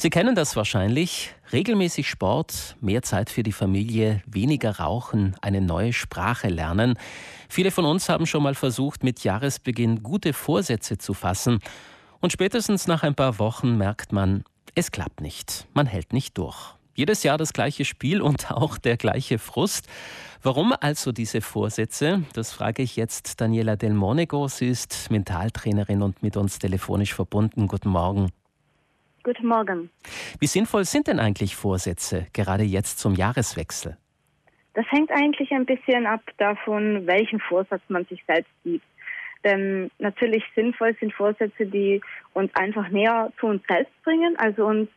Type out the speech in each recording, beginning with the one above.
Sie kennen das wahrscheinlich. Regelmäßig Sport, mehr Zeit für die Familie, weniger Rauchen, eine neue Sprache lernen. Viele von uns haben schon mal versucht, mit Jahresbeginn gute Vorsätze zu fassen. Und spätestens nach ein paar Wochen merkt man, es klappt nicht. Man hält nicht durch. Jedes Jahr das gleiche Spiel und auch der gleiche Frust. Warum also diese Vorsätze? Das frage ich jetzt Daniela Del Monego. Sie ist Mentaltrainerin und mit uns telefonisch verbunden. Guten Morgen. Guten Morgen. Wie sinnvoll sind denn eigentlich Vorsätze, gerade jetzt zum Jahreswechsel? Das hängt eigentlich ein bisschen ab davon, welchen Vorsatz man sich selbst gibt. Denn natürlich sinnvoll sind Vorsätze, die uns einfach näher zu uns selbst bringen, also uns,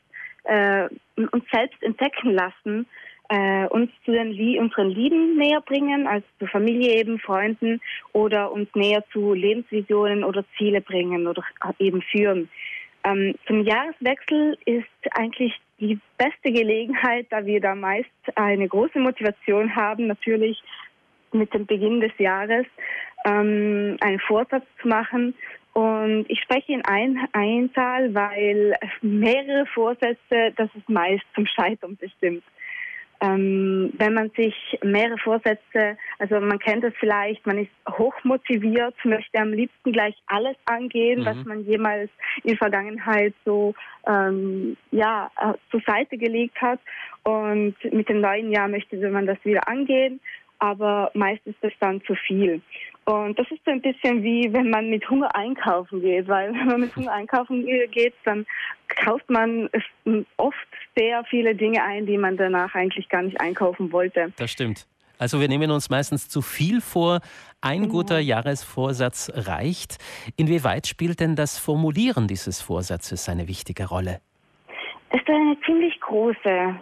äh, uns selbst entdecken lassen, äh, uns zu den, unseren Lieben näher bringen, also zu Familie eben, Freunden oder uns näher zu Lebensvisionen oder Ziele bringen oder eben führen. Ähm, zum Jahreswechsel ist eigentlich die beste Gelegenheit, da wir da meist eine große Motivation haben, natürlich mit dem Beginn des Jahres ähm, einen Vorsatz zu machen. Und ich spreche in ein Einzahl, weil mehrere Vorsätze, das ist meist zum Scheitern bestimmt ähm, wenn man sich mehrere Vorsätze, also man kennt es vielleicht, man ist hochmotiviert, möchte am liebsten gleich alles angehen, mhm. was man jemals in Vergangenheit so ähm, ja äh, zur Seite gelegt hat und mit dem neuen Jahr möchte man das wieder angehen aber meist ist das dann zu viel. Und das ist so ein bisschen wie, wenn man mit Hunger einkaufen geht, weil wenn man mit Hunger einkaufen geht, dann kauft man oft sehr viele Dinge ein, die man danach eigentlich gar nicht einkaufen wollte. Das stimmt. Also wir nehmen uns meistens zu viel vor. Ein genau. guter Jahresvorsatz reicht. Inwieweit spielt denn das Formulieren dieses Vorsatzes eine wichtige Rolle? Es ist eine ziemlich große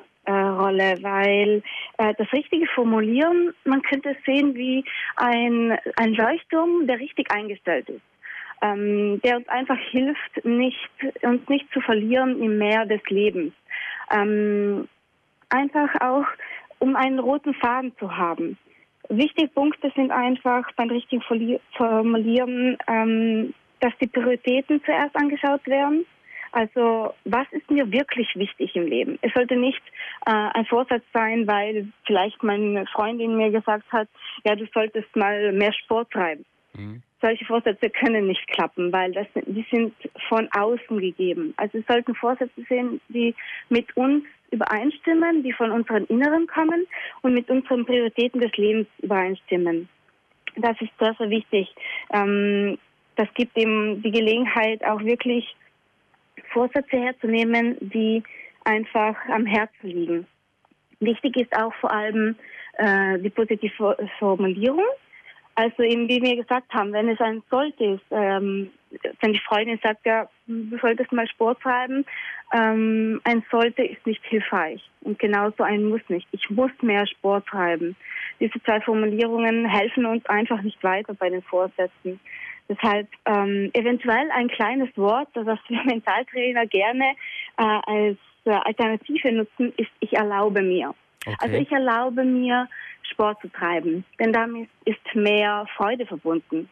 Rolle, weil äh, das richtige Formulieren, man könnte es sehen wie ein, ein Leuchtturm, der richtig eingestellt ist. Ähm, der uns einfach hilft, nicht, uns nicht zu verlieren im Meer des Lebens. Ähm, einfach auch, um einen roten Faden zu haben. Wichtige Punkte sind einfach beim richtigen Formulieren, ähm, dass die Prioritäten zuerst angeschaut werden also was ist mir wirklich wichtig im Leben? Es sollte nicht äh, ein Vorsatz sein, weil vielleicht meine Freundin mir gesagt hat, ja, du solltest mal mehr Sport treiben. Mhm. Solche Vorsätze können nicht klappen, weil das, die sind von außen gegeben. Also es sollten Vorsätze sein, die mit uns übereinstimmen, die von unseren Inneren kommen und mit unseren Prioritäten des Lebens übereinstimmen. Das ist sehr, sehr wichtig. Ähm, das gibt ihm die Gelegenheit, auch wirklich Vorsätze herzunehmen, die einfach am Herzen liegen. Wichtig ist auch vor allem äh, die positive Formulierung. Also eben, wie wir gesagt haben, wenn es ein Sollte ist, ähm, wenn die Freundin sagt, ja, du solltest mal Sport treiben, ähm, ein Sollte ist nicht hilfreich und genauso ein Muss nicht. Ich muss mehr Sport treiben. Diese zwei Formulierungen helfen uns einfach nicht weiter bei den Vorsätzen. Deshalb ähm, eventuell ein kleines Wort, das wir Mentaltrainer gerne äh, als äh, Alternative nutzen, ist ich erlaube mir. Okay. Also ich erlaube mir, Sport zu treiben, denn damit ist mehr Freude verbunden.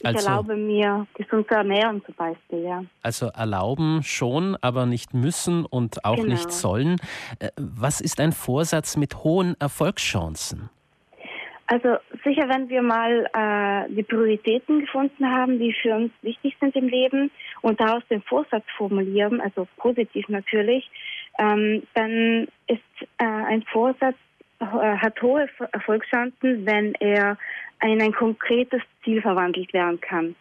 Ich also, erlaube mir, gesund zu ernähren zum Beispiel, ja. Also erlauben schon, aber nicht müssen und auch genau. nicht sollen. Äh, was ist ein Vorsatz mit hohen Erfolgschancen? Also sicher, wenn wir mal äh, die Prioritäten gefunden haben, die für uns wichtig sind im Leben und daraus den Vorsatz formulieren, also positiv natürlich, ähm, dann ist äh, ein Vorsatz äh, hat hohe Erfolgschancen, wenn er in ein konkretes Ziel verwandelt werden kann.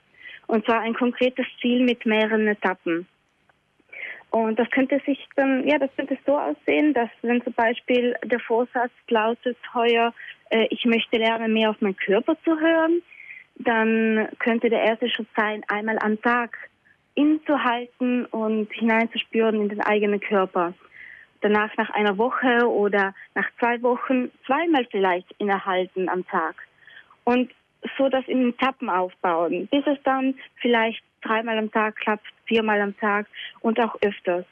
Und zwar ein konkretes Ziel mit mehreren Etappen. Und das könnte sich dann, ja, das könnte so aussehen, dass wenn zum Beispiel der Vorsatz lautet heuer, äh, ich möchte lernen, mehr auf meinen Körper zu hören, dann könnte der erste Schritt sein, einmal am Tag innezuhalten und hineinzuspüren in den eigenen Körper. Danach nach einer Woche oder nach zwei Wochen zweimal vielleicht innehalten am Tag. Und so das in Etappen aufbauen, bis es dann vielleicht dreimal am Tag klappt, viermal am Tag und auch öfters.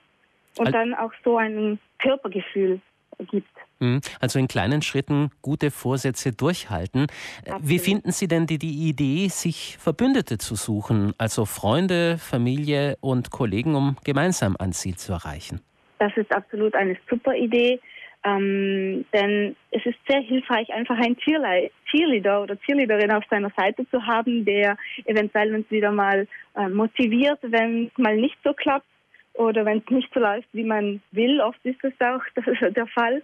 Und dann auch so ein Körpergefühl gibt. Hm, also in kleinen Schritten gute Vorsätze durchhalten. Äh, Absolut. Wie finden Sie denn die, die Idee, sich Verbündete zu suchen, also Freunde, Familie und Kollegen, um gemeinsam ein Ziel zu erreichen? das ist absolut eine super Idee. Ähm, denn es ist sehr hilfreich, einfach einen Cheerleader oder Cheerleaderin auf seiner Seite zu haben, der eventuell uns wieder mal äh, motiviert, wenn es mal nicht so klappt oder wenn es nicht so läuft, wie man will. Oft ist das auch das der Fall.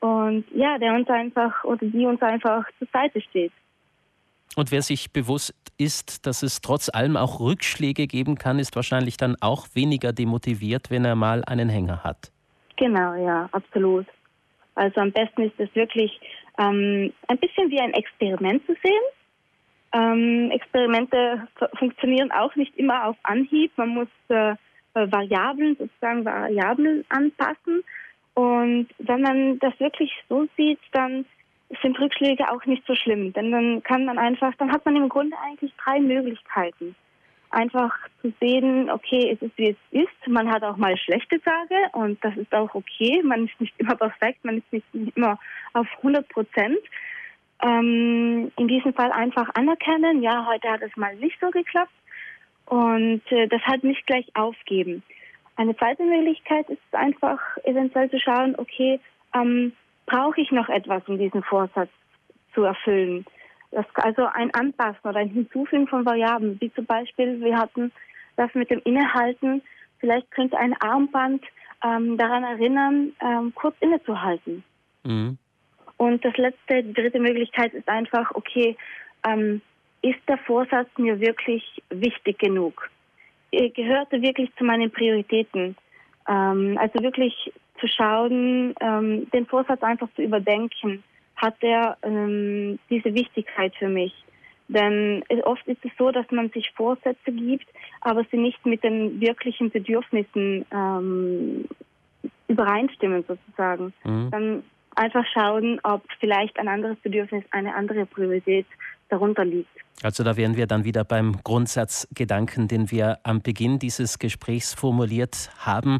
Und ja, der uns einfach oder die uns einfach zur Seite steht. Und wer sich bewusst ist, dass es trotz allem auch Rückschläge geben kann, ist wahrscheinlich dann auch weniger demotiviert, wenn er mal einen Hänger hat. Genau, ja, absolut. Also am besten ist es wirklich ähm, ein bisschen wie ein Experiment zu sehen. Ähm, Experimente funktionieren auch nicht immer auf Anhieb. Man muss äh, Variablen, sozusagen Variablen anpassen. Und wenn man das wirklich so sieht, dann sind Rückschläge auch nicht so schlimm. Denn dann kann man einfach, dann hat man im Grunde eigentlich drei Möglichkeiten. Einfach zu sehen, okay, es ist wie es ist. Man hat auch mal schlechte Tage und das ist auch okay. Man ist nicht immer perfekt, man ist nicht immer auf 100 Prozent. Ähm, in diesem Fall einfach anerkennen, ja, heute hat es mal nicht so geklappt und äh, das halt nicht gleich aufgeben. Eine zweite Möglichkeit ist einfach eventuell zu schauen, okay, ähm, brauche ich noch etwas, um diesen Vorsatz zu erfüllen? Das, also ein Anpassen oder ein Hinzufügen von Variablen, wie zum Beispiel, wir hatten das mit dem Innehalten, vielleicht könnte ein Armband ähm, daran erinnern, ähm, kurz innezuhalten. Mhm. Und das letzte, die dritte Möglichkeit ist einfach, okay, ähm, ist der Vorsatz mir wirklich wichtig genug? Gehört er wirklich zu meinen Prioritäten? Ähm, also wirklich zu schauen, ähm, den Vorsatz einfach zu überdenken. Hat er ähm, diese Wichtigkeit für mich? Denn oft ist es so, dass man sich Vorsätze gibt, aber sie nicht mit den wirklichen Bedürfnissen ähm, übereinstimmen sozusagen. Mhm. Dann einfach schauen, ob vielleicht ein anderes Bedürfnis, eine andere Priorität darunter liegt. Also da wären wir dann wieder beim Grundsatzgedanken, den wir am Beginn dieses Gesprächs formuliert haben.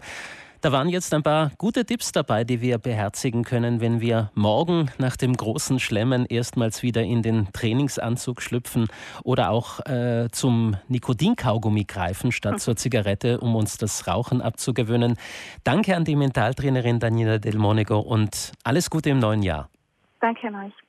Da waren jetzt ein paar gute Tipps dabei, die wir beherzigen können, wenn wir morgen nach dem großen Schlemmen erstmals wieder in den Trainingsanzug schlüpfen oder auch äh, zum Nikotinkaugummi greifen statt zur Zigarette, um uns das Rauchen abzugewöhnen. Danke an die Mentaltrainerin Daniela Del Monego und alles Gute im neuen Jahr. Danke an euch.